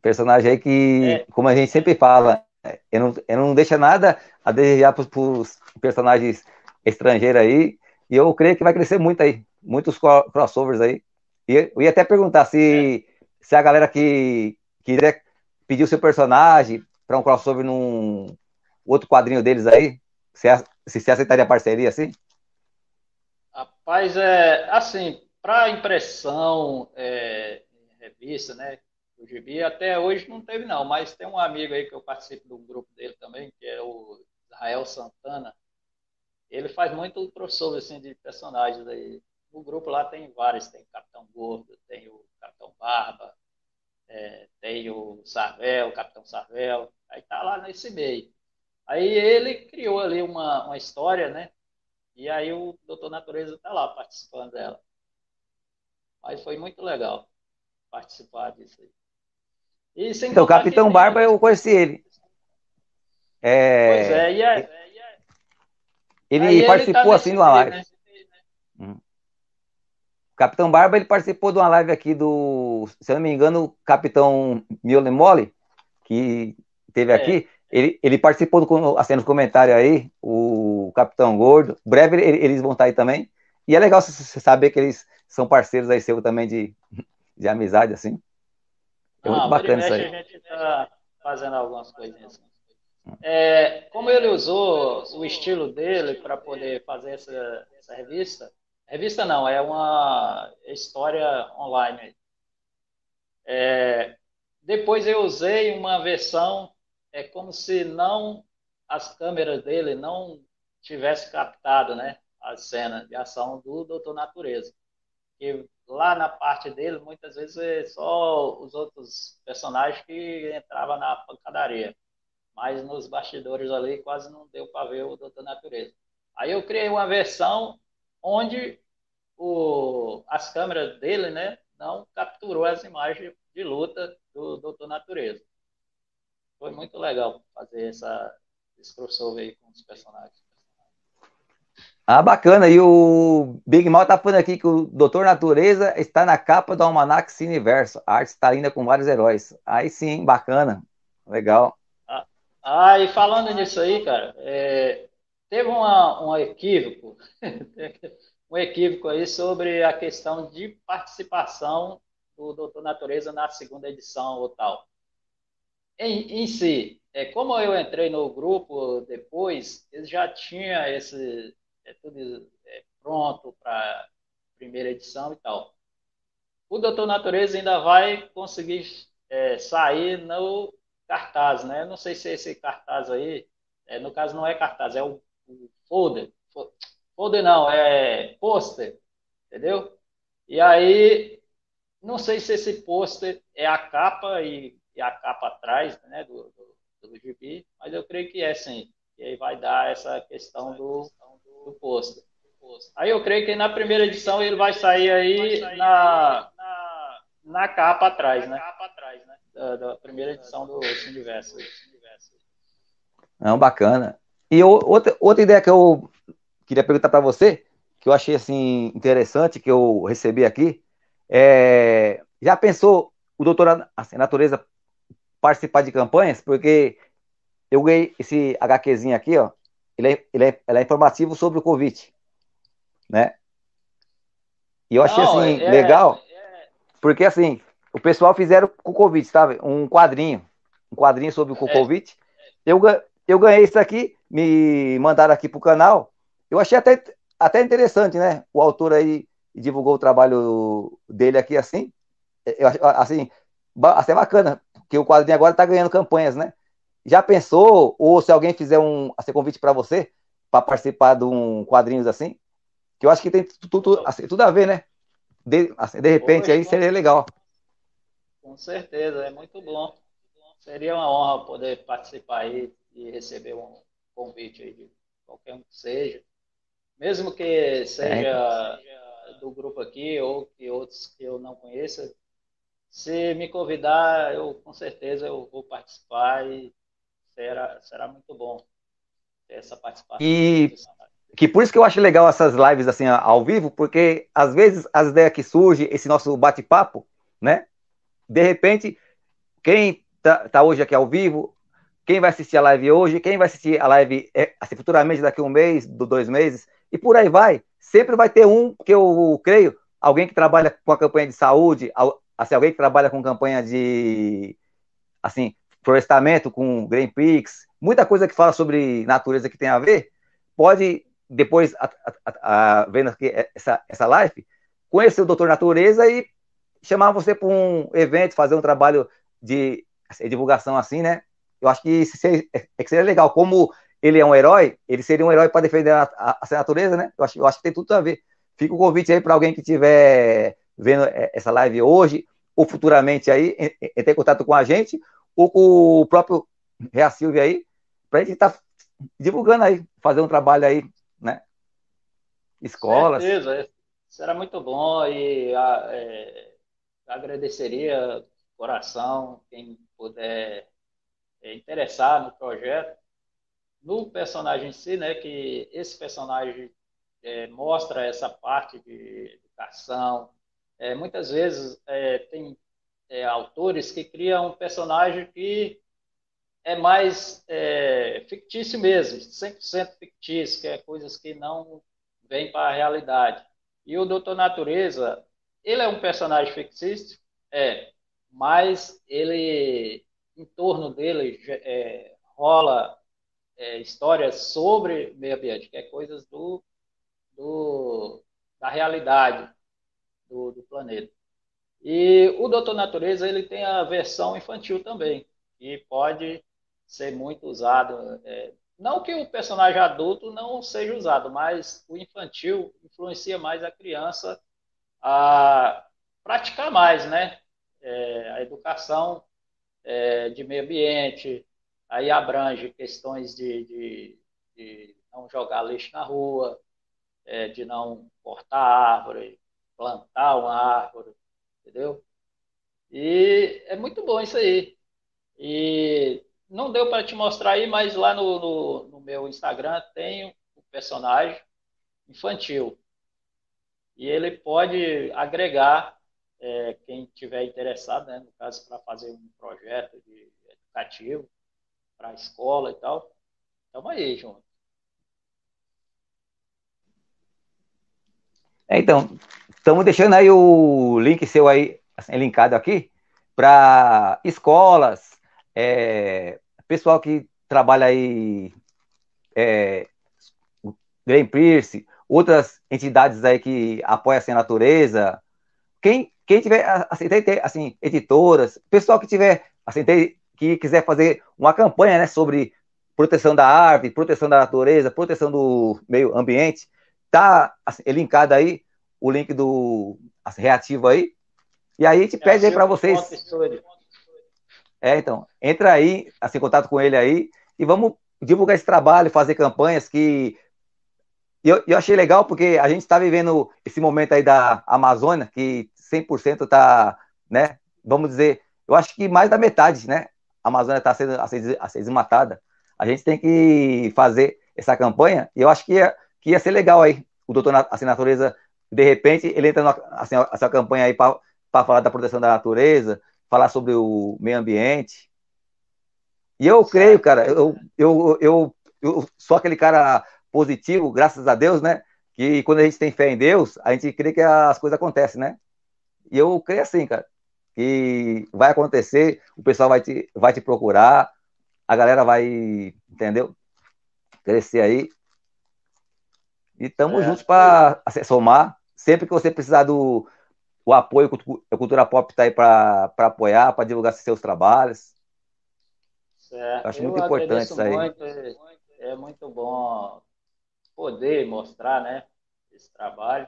Personagem aí que, É. como a gente sempre fala, eu não, eu não deixa nada a desejar para os personagens estrangeiros aí. E eu creio que vai crescer muito aí. Muitos cro- crossovers aí. E eu ia até perguntar se, se a galera que quiser pedir o seu personagem para um crossover num outro quadrinho deles aí, se, você aceitaria a parceria assim? Rapaz, é assim, para impressão é, revista, né? O Gibi até hoje não teve, não, mas tem um amigo aí que eu participo do grupo dele também, que é o Israel Santana. Ele faz muito crossover assim, de personagens aí. No grupo lá tem vários, tem Capitão Gordo, tem o Capitão Barba, é, tem o Sarvel, o Capitão Sarvel, aí tá lá nesse meio. Aí ele criou ali uma, uma história, né? E aí o Doutor Natureza está lá participando dela. Mas foi muito legal participar disso aí. E sem Então, o que Capitão tem- Barba, eu conheci ele. É, Pois é, e é, ele aí participou tá assim de uma live. né? Capitão Barba, ele participou de uma live aqui do, se eu não me engano, o Capitão Miole Mole, que teve É. aqui. Ele, ele participou do, assim, nos comentários aí, o Capitão Gordo. Breve ele- eles vão estar aí também. E é legal você saber que eles são parceiros aí seu também de, de amizade, assim. É muito Ah, bacana isso aí. A gente está fazendo algumas coisinhas. É, como ele usou o estilo dele para poder fazer essa, essa revista, revista não, é uma história online. É, depois eu usei uma versão, é como se não as câmeras dele não tivesse captado, né, a cena de ação do Doutor Natureza. E lá na parte dele, muitas vezes é só os outros personagens que entravam na pancadaria. Mas nos bastidores ali quase não deu para ver o Doutor Natureza. Aí eu criei uma versão onde o, as câmeras dele, né, não capturou as imagens de luta do Doutor Natureza. Foi muito legal fazer essa, esse crossover aí com os personagens. Ah, bacana. E o Big Mal tá falando aqui que o Doutor Natureza está na capa do Almanac Cineverso. A arte está linda com vários heróis. Aí sim, bacana. Legal. Ah, e falando nisso aí, cara, é, teve uma, um equívoco, um equívoco aí sobre a questão de participação do Doutor Natureza na segunda edição ou tal. Em, em si, é, como eu entrei no grupo depois, ele já tinha esse é, tudo é, pronto para primeira edição e tal. O Doutor Natureza ainda vai conseguir é, sair no cartaz, né? Não sei se esse cartaz aí, é, no caso não é cartaz, é o, o folder. Fo- Folder não, é pôster, entendeu? E aí, não sei se esse pôster é a capa e, e a capa atrás, né, do, do, do gibi, mas eu creio que é sim. E aí vai dar essa questão do, do pôster. Aí eu creio que na primeira edição ele vai sair aí na, na capa atrás, né? Da, da primeira edição do Universo. Não, bacana. E o- outra, outra ideia que eu queria perguntar para você, que eu achei assim interessante, que eu recebi aqui, é, já pensou o doutor assim, Natureza participar de campanhas? Porque eu ganhei esse HQzinho aqui, ó, ele é, ele é, ele é informativo sobre o Covid, né? E eu achei Não, assim, é- legal, porque assim, o pessoal fizeram com o Covid, sabe? Um quadrinho, um quadrinho sobre o É. Covid. Eu, eu ganhei isso aqui, me mandaram aqui pro canal. Eu achei até, até interessante, né? O autor aí divulgou o trabalho dele aqui assim. eu acho, assim, até bacana, porque o quadrinho agora está ganhando campanhas, né? Já pensou, ou se alguém fizer um assim, convite para você, para participar de um quadrinhos assim, que eu acho que tem tudo, assim, tudo a ver, né? De, assim, de repente Poxa, aí seria legal. Com certeza, é muito bom. Seria uma honra poder participar aí e receber um convite aí de qualquer um que seja. Mesmo que seja é. do grupo aqui ou que outros que eu não conheça, se me convidar, eu com certeza eu vou participar e será, será muito bom ter essa participação. E que por isso que eu acho legal essas lives assim ao vivo, porque às vezes as ideias que surgem, esse nosso bate-papo, né? De repente, quem tá, tá, hoje aqui ao vivo, quem vai assistir a live hoje, quem vai assistir a live é, assim, futuramente daqui a um mês, dois meses, e por aí vai. Sempre vai ter um, que eu creio, alguém que trabalha com a campanha de saúde, assim, alguém que trabalha com campanha de assim, florestamento, com Greenpeace, muita coisa que fala sobre natureza que tem a ver, pode, depois, a, a, a, vendo aqui essa, essa live, conhecer o Doutor Natureza e chamar você para um evento, fazer um trabalho de assim, divulgação assim, né? Eu acho que seria, é, é que seria legal. Como ele é um herói, ele seria um herói para defender a, a, a, natureza, né? Eu acho, eu acho que tem tudo a ver. Fica o convite aí para alguém que estiver vendo é, essa live hoje ou futuramente aí, entre em contato com a gente ou com o próprio Rea Silvia aí, para a gente estar tá divulgando aí, fazer um trabalho aí, né? Escolas. Certeza, é. será muito bom e é, agradeceria coração quem puder é, interessar no projeto, no personagem em si, né? Que esse personagem é, mostra essa parte de educação. É, muitas vezes é, tem é, autores que criam um personagem que é mais é, fictício mesmo, 100% fictício, que é coisas que não vêm para a realidade. E o Doutor Natureza, ele é um personagem fictício, é, mas ele, torno dele, é, rola é, histórias sobre meio ambiente, que é coisas do, do da realidade do, do, planeta. E o Doutor Natureza ele tem a versão infantil também, que pode ser muito usado. É, não que o personagem adulto não seja usado, mas o infantil influencia mais a criança a praticar mais, né? É, a educação é, de meio ambiente, aí abrange questões de, de, de não jogar lixo na rua, é, de não cortar árvore, plantar uma árvore, entendeu? E é muito bom isso aí. E não deu para te mostrar aí, mas lá no, no, no meu Instagram tem um personagem infantil. E ele pode agregar é, quem tiver interessado, né, no caso, para fazer um projeto de educativo para a escola e tal. Estamos aí, junto. É, então, estamos deixando aí o link seu aí, assim, linkado aqui, para escolas, é, pessoal que trabalha aí, é, Greenpeace, outras entidades aí que apoiam assim, a natureza, quem, quem tiver, assim, tem, assim, editoras, pessoal que tiver, assim, tem, que quiser fazer uma campanha, né, sobre proteção da árvore, proteção da natureza, proteção do meio ambiente, tá assim, linkado aí o link do assim, reativo aí, e aí a gente pede aí para vocês. É, então, entra aí, assim, em contato com ele aí, e vamos divulgar esse trabalho, fazer campanhas que eu, eu achei legal porque a gente está vivendo esse momento aí da Amazônia, que 100% está, né, vamos dizer, eu acho que mais da metade, né, a Amazônia está sendo desmatada. A gente tem que fazer essa campanha, e eu acho que ia, que ia ser legal aí, o doutor assim, Natureza, de repente, ele entra na, assim, essa campanha aí para falar da proteção da natureza, falar sobre o meio ambiente. E eu creio, cara, eu, eu, eu, eu sou aquele cara positivo, graças a Deus, né? Que quando a gente tem fé em Deus, a gente crê que as coisas acontecem, né? E eu creio assim, cara, que vai acontecer, o pessoal vai te, vai te procurar, a galera vai, entendeu? Crescer aí. E estamos é, juntos para somar. Sempre que você precisar do, o apoio a Cultura Pop está aí para apoiar, para divulgar seus trabalhos. Certo. Eu acho muito importante isso aí. Muito, é, é muito bom poder mostrar né, esse trabalho.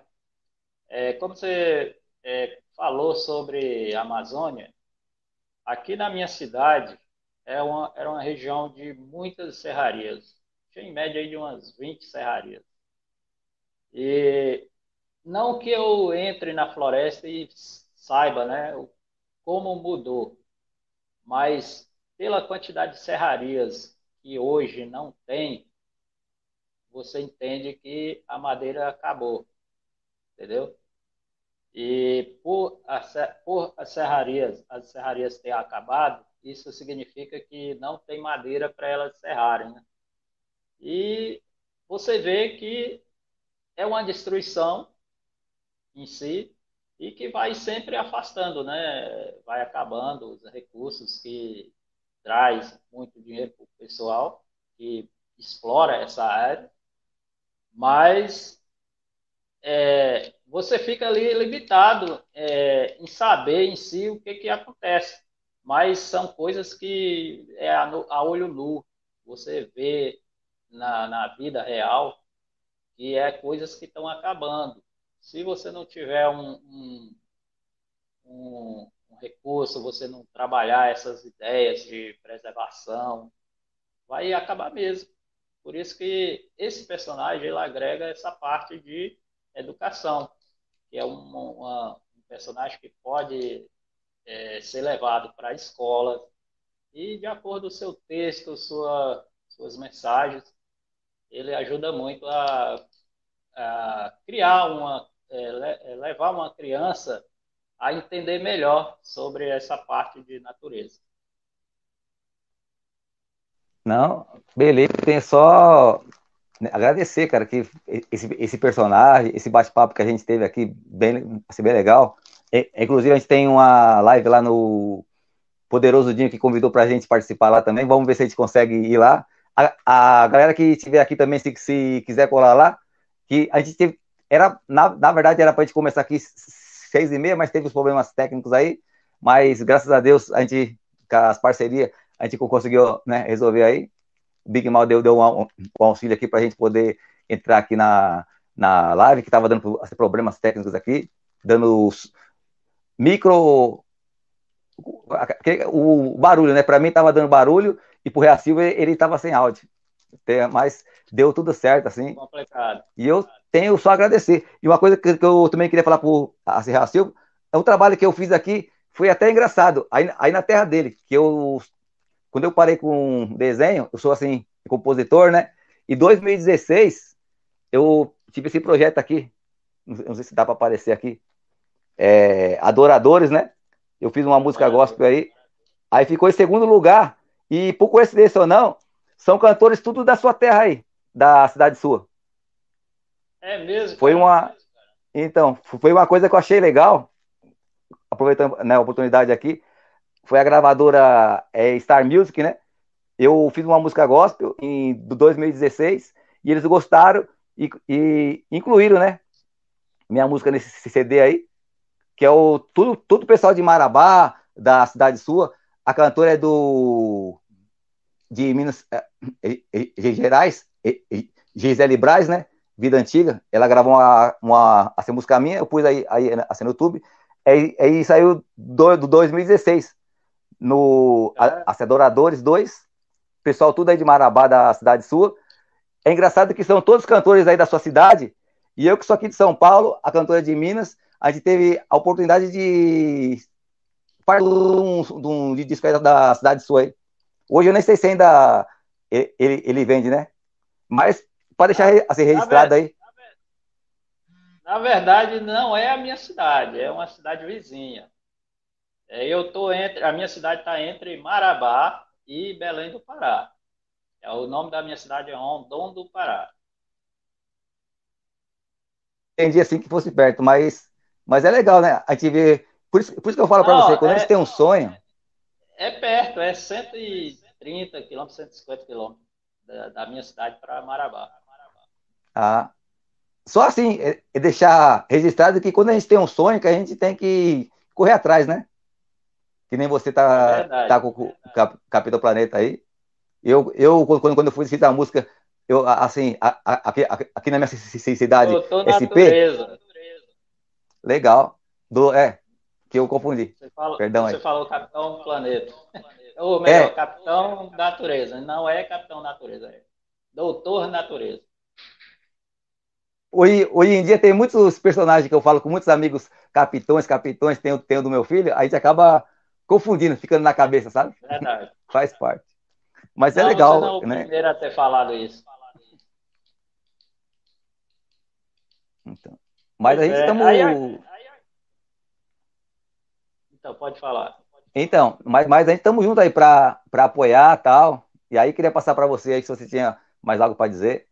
É, como você é, falou sobre Amazônia, aqui na minha cidade é uma, era uma região de muitas serrarias. Tinha em média de umas 20 serrarias. E não que eu entre na floresta e saiba né, como mudou, mas pela quantidade de serrarias que hoje não tem, você entende que a madeira acabou, entendeu? E por, a, por as serrarias, as serrarias terem acabado, isso significa que não tem madeira para elas serrarem. Né? E você vê que é uma destruição em si e que vai sempre afastando, né? Vai acabando os recursos que traz muito dinheiro para o pessoal que explora essa área, mas é, você fica ali limitado é, em saber em si o que, que acontece. Mas são coisas que é a, a olho nu. Você vê na, na vida real que é coisas que estão acabando. Se você não tiver um, um, um, um recurso, você não trabalhar essas ideias de preservação, vai acabar mesmo. Por isso que esse personagem ele agrega essa parte de educação, que é uma, uma, um personagem que pode é, ser levado para a escola e, de acordo com o seu texto, sua, suas mensagens, ele ajuda muito a, a criar uma é, é, levar uma criança a entender melhor sobre essa parte de natureza. Não, beleza, tem só agradecer, cara, que esse, esse personagem, esse bate-papo que a gente teve aqui, bem, assim, bem legal. É, inclusive, a gente tem uma live lá no Poderoso Dinho que convidou para a gente participar lá também. Vamos ver se a gente consegue ir lá. A, a galera que estiver aqui também, se, se quiser colar lá, que a gente teve, era, na, na verdade, era para a gente começar aqui seis e meia, mas teve os problemas técnicos aí. Mas graças a Deus, a gente, com as parcerias, a gente conseguiu né, resolver aí. O Big Mal deu, deu um, um auxílio aqui para a gente poder entrar aqui na, na live, que estava dando problemas técnicos aqui, dando micro. O barulho, né? Para mim estava dando barulho e para o Reacil ele estava sem áudio. Mas deu tudo certo, assim. Complicado. E eu tenho só a agradecer. E uma coisa que, eu também queria falar para a Serra Silva, é um trabalho que eu fiz aqui, foi até engraçado, aí, aí na terra dele, que eu, quando eu parei com desenho, eu sou assim, compositor, né? E 2016, eu tive esse projeto aqui, não sei se dá para aparecer aqui, é, Adoradores, né? Eu fiz uma música gospel aí, aí ficou em segundo lugar, e por coincidência ou não, são cantores tudo da sua terra aí, da cidade sua. É mesmo? Foi uma. Então, foi uma coisa que eu achei legal, aproveitando né, a oportunidade aqui. Foi a gravadora é, Star Music, né? Eu fiz uma música gospel em 2016 e eles gostaram e, e incluíram, né? Minha música nesse CD aí, que é o tudo, tudo pessoal de Marabá, da cidade sua. A cantora é do de Minas é, Gerais, Gisele Braz, né? Vida Antiga, ela gravou uma, uma essa música minha, eu pus aí, aí assim, no YouTube, aí, aí saiu do, do 2016, no é. Adoradores 2, pessoal tudo aí de Marabá, da cidade sua. É engraçado que são todos cantores aí da sua cidade, e eu que sou aqui de São Paulo, a cantora de Minas, a gente teve a oportunidade de participar de um, de um disco da cidade sua aí. Hoje eu nem sei se ainda ele, ele, ele vende, né? Mas Pode deixar assim, registrado aí. Na verdade, não é a minha cidade, é uma cidade vizinha. É, eu tô entre, a minha cidade está entre Marabá e Belém do Pará. É, o nome da minha cidade é Rondon do Pará. Entendi assim que fosse perto, mas, mas é legal, né? A gente vê. Por isso, por isso que eu falo para você, quando é, a gente tem um sonho. É perto, é 130 quilômetros, 150 quilômetros da, da minha cidade para Marabá. Ah, só assim, é, é deixar registrado que quando a gente tem um sonho, que a gente tem que correr atrás, né? Que nem você tá, é verdade, tá com o Cap, Capitão Planeta aí. Eu, eu quando, quando eu fui escrita a música, eu, assim, aqui, aqui na minha cidade, SP. Natureza. Legal. Do, é, que eu confundi. Você, fala, Perdão você aí. falou Capitão Planeta. Ou melhor, é. Capitão Natureza. Não é Capitão Natureza, é Doutor Natureza. Hoje, hoje em dia tem muitos personagens que eu falo com muitos amigos, capitões, capitões, tem, tem o do meu filho, a gente acaba confundindo, ficando na cabeça, sabe? Verdade. Faz parte. Mas é não, é legal. Você não é o né? primeiro a ter falado isso. Então. Mas a gente estamos. É, então, pode falar. Então, mas, mas a gente estamos juntos aí para apoiar tal. E aí queria passar para você aí se você tinha mais algo para dizer.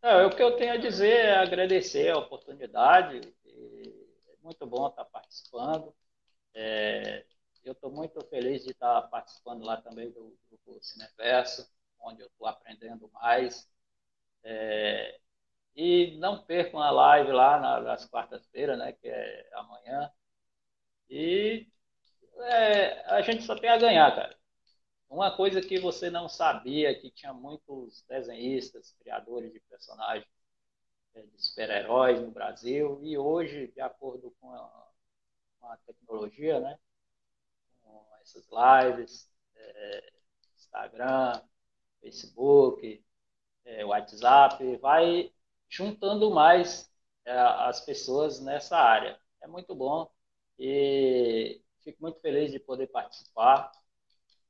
Não, o que eu tenho a dizer é agradecer a oportunidade. É muito bom estar participando. É, eu estou muito feliz de estar participando lá também do grupo Cineverso, onde eu estou aprendendo mais. É, e não percam a live lá nas quartas-feiras, né, que é amanhã. E é, a gente só tem a ganhar, cara. Uma coisa que você não sabia, que tinha muitos desenhistas, criadores de personagens é, de super-heróis no Brasil, e hoje, de acordo com com a tecnologia, né, com essas lives, é, Instagram, Facebook, é, WhatsApp, vai juntando mais é, as pessoas nessa área. É muito bom e fico muito feliz de poder participar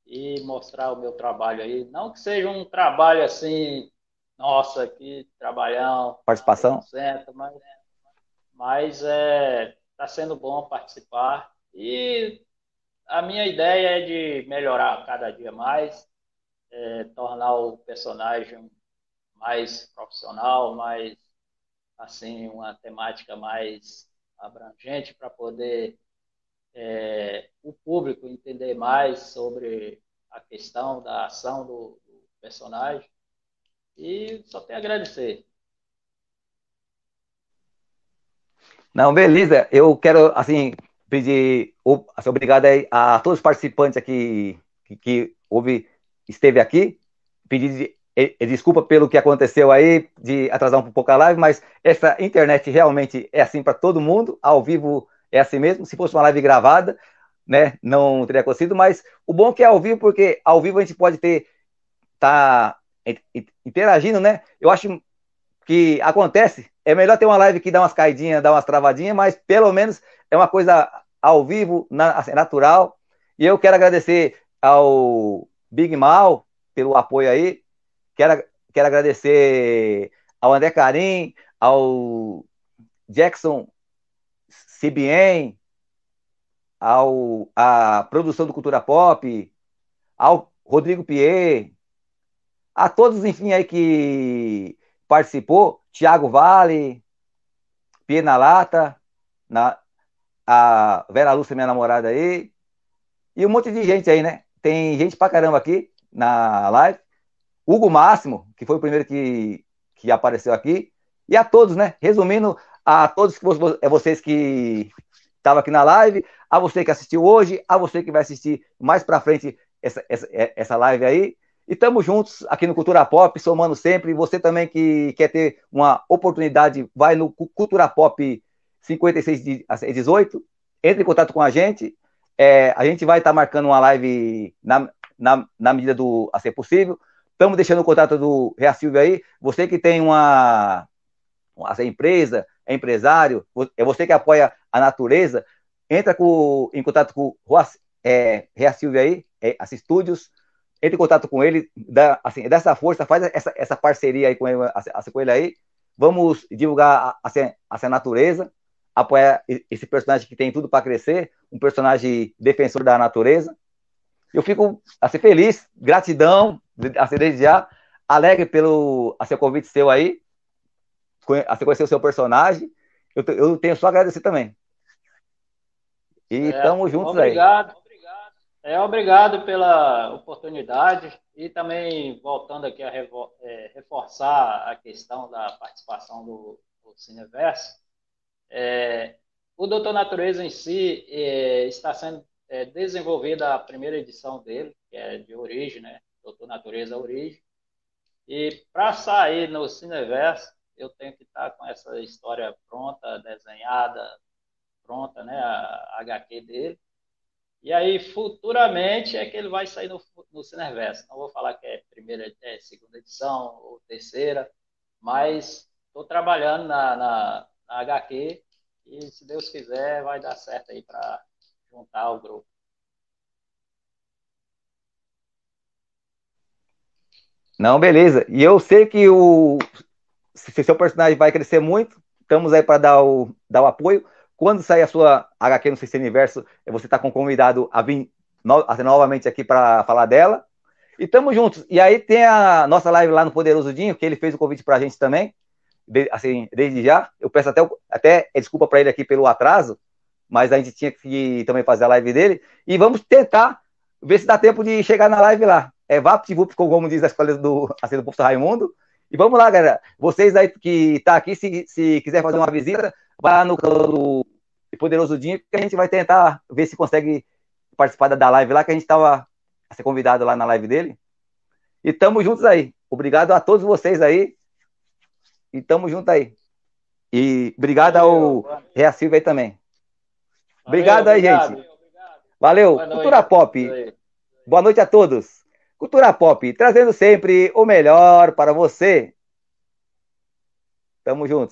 e mostrar o meu trabalho aí. Não que seja um trabalho assim, nossa, que trabalhão. Participação? Mas, mas é, está sendo bom participar. E a minha ideia é de melhorar cada dia mais, é, tornar o personagem mais profissional, mais assim, uma temática mais abrangente para poder é, o público entender mais sobre a questão da ação do, do personagem. E só tenho a agradecer. Não, beleza. Eu quero, assim, pedir assim, obrigado a todos os participantes aqui que, que houve, esteve aqui. Pedir desculpa pelo que aconteceu aí, de atrasar um pouco a live, mas essa internet realmente é assim para todo mundo. Ao vivo é assim mesmo. Se fosse uma live gravada, né, não teria acontecido, mas o bom é que é ao vivo, porque ao vivo a gente pode ter, tá interagindo, né? Eu acho que acontece, é melhor ter uma live que dá umas caidinhas, dá umas travadinhas, mas pelo menos é uma coisa ao vivo, assim, natural. E eu quero agradecer ao Big Mal pelo apoio aí. Quero, quero agradecer ao André Carim, ao Jackson CBN, ao, à produção do Cultura Pop, ao Rodrigo Pierre, a todos, enfim, aí que participou, Tiago Vale, Pierre na a Vera Lúcia, minha namorada aí, e um monte de gente aí, né? Tem gente pra caramba aqui na live. Hugo Máximo, que foi o primeiro que, que apareceu aqui, e a todos, né? Resumindo, a todos que é vocês que estavam aqui na live, a você que assistiu hoje, a você que vai assistir mais para frente essa, essa, essa live aí. E estamos juntos aqui no Cultura Pop, somando sempre. Você também que quer ter uma oportunidade, vai no Cultura Pop 5618, entre em contato com a gente. É, a gente vai estar tá marcando uma live na, na, na medida do a ser possível. Estamos deixando o contato do Rea Silvio aí. Você que tem uma, uma empresa, é empresário, é você que apoia a natureza, entra com, em contato com o é, Rea Silvia aí, é, as estúdios, entre em contato com ele, dá, assim, dessa força, faz essa, essa parceria aí com ele, assim, com ele aí, vamos divulgar assim, a natureza, apoiar esse personagem que tem tudo para crescer, um personagem defensor da natureza. Eu fico assim, feliz, gratidão, assim, desde já, alegre pelo assim, convite seu aí, a você conhecer o seu personagem. Eu, eu tenho só a agradecer também. E estamos juntos obrigado, aí. Obrigado. É, obrigado pela oportunidade e também voltando aqui a é, reforçar a questão da participação do, do Cineverso. É, o Doutor Natureza em si é, está sendo é, desenvolvida a primeira edição dele, que é de origem, né? Doutor Natureza Origem. E para sair no Cineverso, eu tenho que estar com essa história pronta, desenhada, pronta, né? A HQ dele. E aí, futuramente, é que ele vai sair no, no Cineverso. Não vou falar que é primeira, é segunda edição ou terceira, mas estou trabalhando na, na, na HQ e, se Deus quiser, vai dar certo aí para juntar o grupo. Não, beleza. E eu sei que o se seu personagem vai crescer muito, estamos aí para dar o, dar o apoio. Quando sair a sua HQ no CC Universo, você está convidado a vir no, a, novamente aqui para falar dela. E estamos juntos. E aí tem a nossa live lá no Poderoso Dinho, que ele fez o convite para a gente também, de, assim, desde já. Eu peço até, até desculpa para ele aqui pelo atraso, mas a gente tinha que também fazer a live dele. E vamos tentar ver se dá tempo de chegar na live lá. É VaptVup, como diz a escola do, assim, do professor Raimundo. E vamos lá, galera. Vocês aí que tá aqui, se, se quiser fazer uma visita, vá no do Poderoso Dinho, que a gente vai tentar ver se consegue participar da live lá, que a gente estava a ser convidado lá na live dele. E tamo juntos aí. Obrigado a todos vocês aí. E tamo junto aí. E obrigado ao Rea Silva aí também. Obrigado Valeu, aí, obrigado. gente. Valeu. Cultura Pop. Boa noite a todos. Cultura Pop, trazendo sempre o melhor para você. Tamo juntos.